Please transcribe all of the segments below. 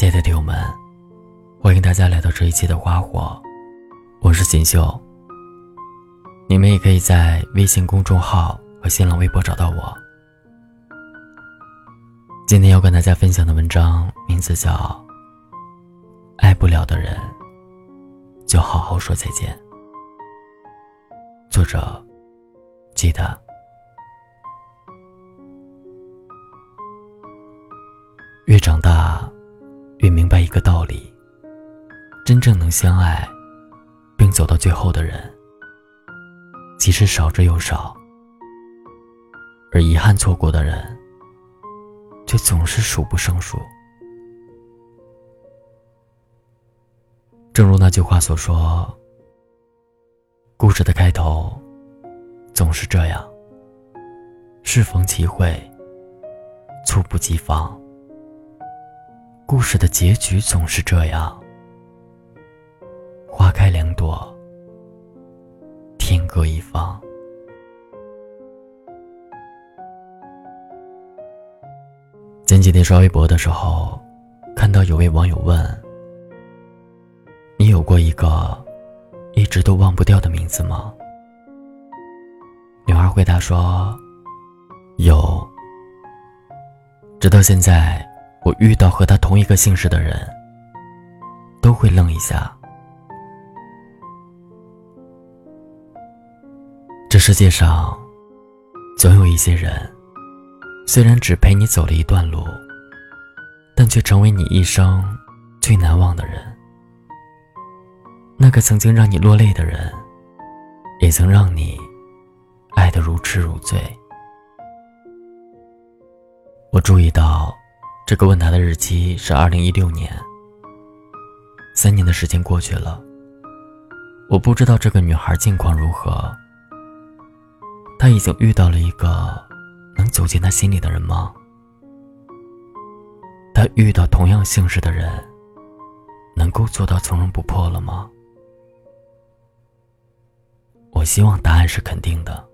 亲爱的听友们，欢迎大家来到这一期的花火，我是锦绣。你们也可以在微信公众号和新浪微博找到我。今天要跟大家分享的文章名字叫《爱不了的人，就好好说再见》。作者，记得。越长大。越明白一个道理：真正能相爱，并走到最后的人，其实少之又少；而遗憾错过的人，却总是数不胜数。正如那句话所说：“故事的开头总是这样，适逢其会，猝不及防。”故事的结局总是这样，花开两朵，天各一方。前几天刷微博的时候，看到有位网友问：“你有过一个一直都忘不掉的名字吗？”女孩回答说：“有，直到现在。”我遇到和他同一个姓氏的人，都会愣一下。这世界上，总有一些人，虽然只陪你走了一段路，但却成为你一生最难忘的人。那个曾经让你落泪的人，也曾让你爱得如痴如醉。我注意到。这个问答的日期是二零一六年。三年的时间过去了，我不知道这个女孩近况如何。她已经遇到了一个能走进她心里的人吗？她遇到同样姓氏的人，能够做到从容不迫了吗？我希望答案是肯定的。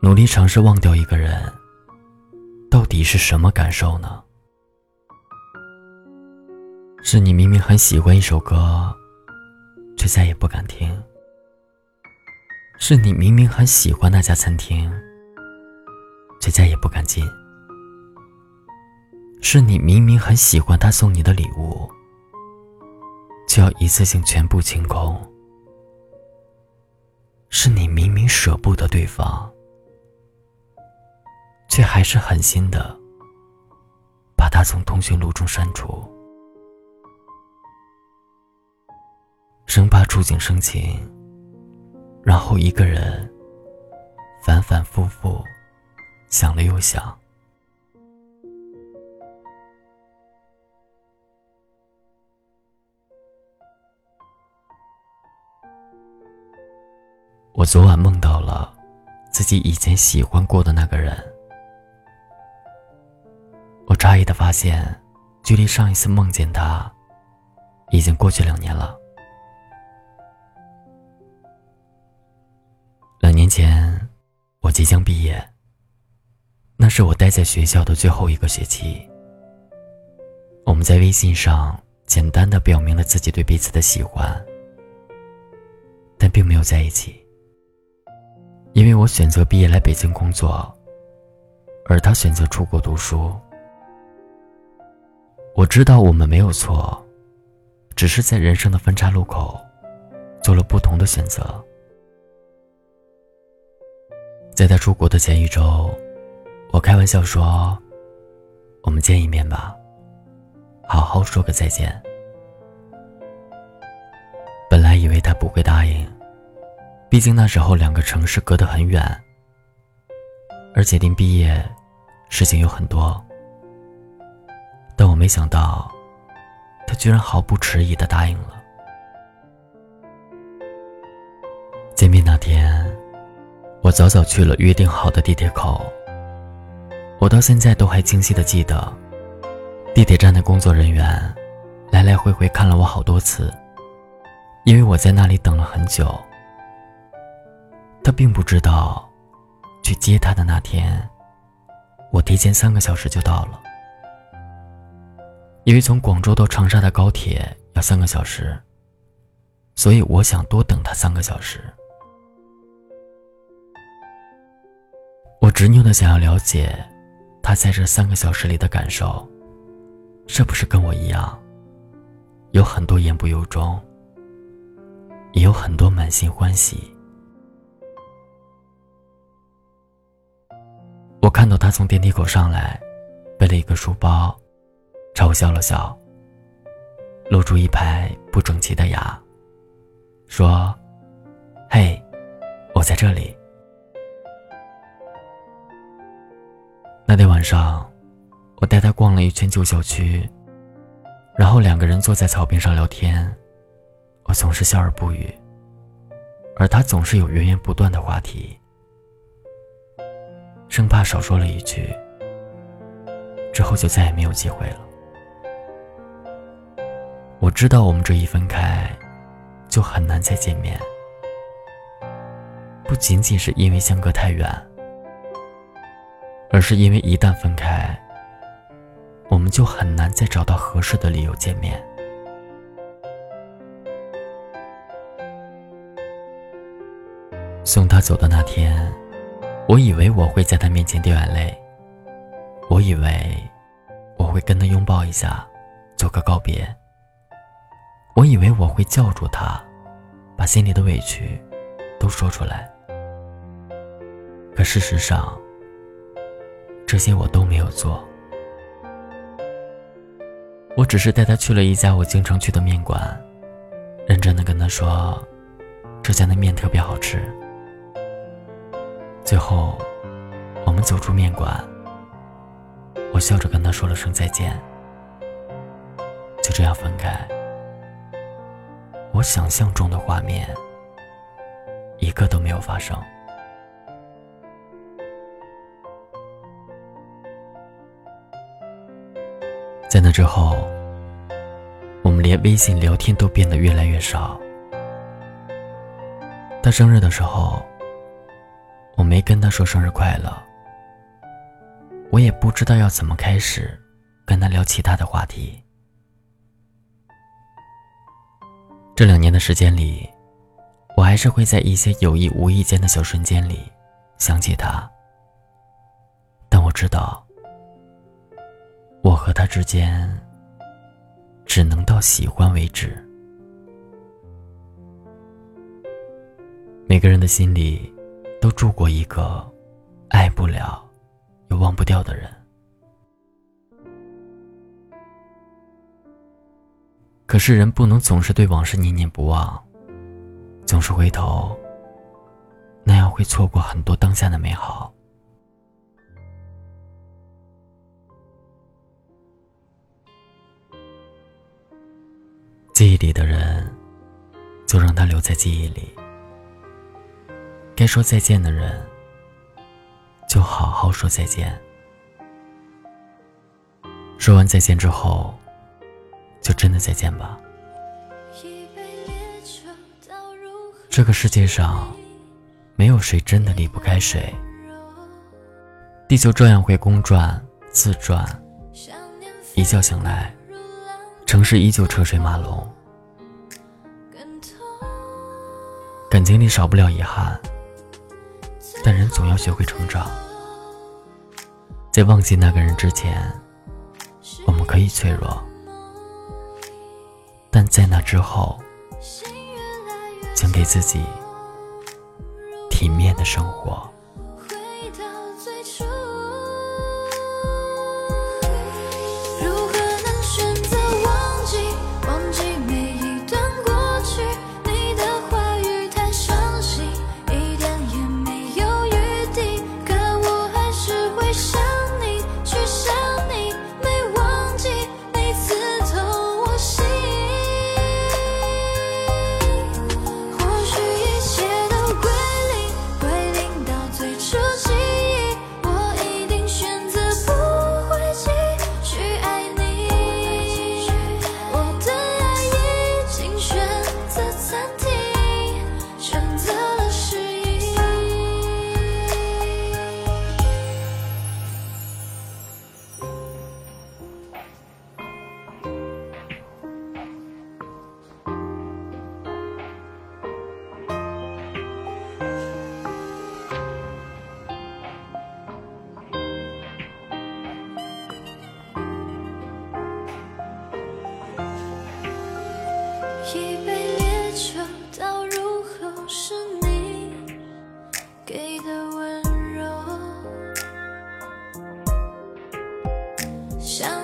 努力尝试忘掉一个人。到底是什么感受呢？是你明明很喜欢一首歌，却再也不敢听；是你明明很喜欢那家餐厅，却再也不敢进；是你明明很喜欢他送你的礼物，却要一次性全部清空；是你明明舍不得对方。却还是狠心的把他从通讯录中删除，生怕触景生情，然后一个人反反复复想了又想。我昨晚梦到了自己以前喜欢过的那个人。诧异的发现，距离上一次梦见他，已经过去两年了。两年前，我即将毕业。那是我待在学校的最后一个学期。我们在微信上简单的表明了自己对彼此的喜欢，但并没有在一起。因为我选择毕业来北京工作，而他选择出国读书。我知道我们没有错，只是在人生的分岔路口，做了不同的选择。在他出国的前一周，我开玩笑说：“我们见一面吧，好好说个再见。”本来以为他不会答应，毕竟那时候两个城市隔得很远，而且临毕业，事情有很多。但我没想到，他居然毫不迟疑的答应了。见面那天，我早早去了约定好的地铁口。我到现在都还清晰的记得，地铁站的工作人员来来回回看了我好多次，因为我在那里等了很久。他并不知道，去接他的那天，我提前三个小时就到了，因为从广州到长沙的高铁要三个小时，所以我想多等他三个小时。我执拗的想要了解，他在这三个小时里的感受，是不是跟我一样，有很多言不由衷，也有很多满心欢喜。我看到他从电梯口上来，背了一个书包，朝我笑了笑，露出一排不整齐的牙，说：“嘿，我在这里。”那天晚上，我带他逛了一圈旧小区，然后两个人坐在草坪上聊天。我总是笑而不语，而他总是有源源不断的话题，生怕少说了一句，之后就再也没有机会了。我知道我们这一分开，就很难再见面，不仅仅是因为相隔太远。而是因为一旦分开，我们就很难再找到合适的理由见面。送他走的那天，我以为我会在他面前掉眼泪，我以为我会跟他拥抱一下，做个告别。我以为我会叫住他，把心里的委屈都说出来。可事实上，这些我都没有做，我只是带他去了一家我经常去的面馆，认真的跟他说，这家的面特别好吃。最后，我们走出面馆，我笑着跟他说了声再见，就这样分开。我想象中的画面，一个都没有发生。在那之后，我们连微信聊天都变得越来越少。他生日的时候，我没跟他说生日快乐。我也不知道要怎么开始跟他聊其他的话题。这两年的时间里，我还是会在一些有意无意间的小瞬间里想起他，但我知道。我和他之间，只能到喜欢为止。每个人的心里，都住过一个爱不了又忘不掉的人。可是人不能总是对往事念念不忘，总是回头，那样会错过很多当下的美好。记忆里的人，就让他留在记忆里。该说再见的人，就好好说再见。说完再见之后，就真的再见吧。这个世界上，没有谁真的离不开谁。地球照样会公转自转，一觉醒来。城市依旧车水马龙，感情里少不了遗憾，但人总要学会成长。在忘记那个人之前，我们可以脆弱，但在那之后，请给自己体面的生活。想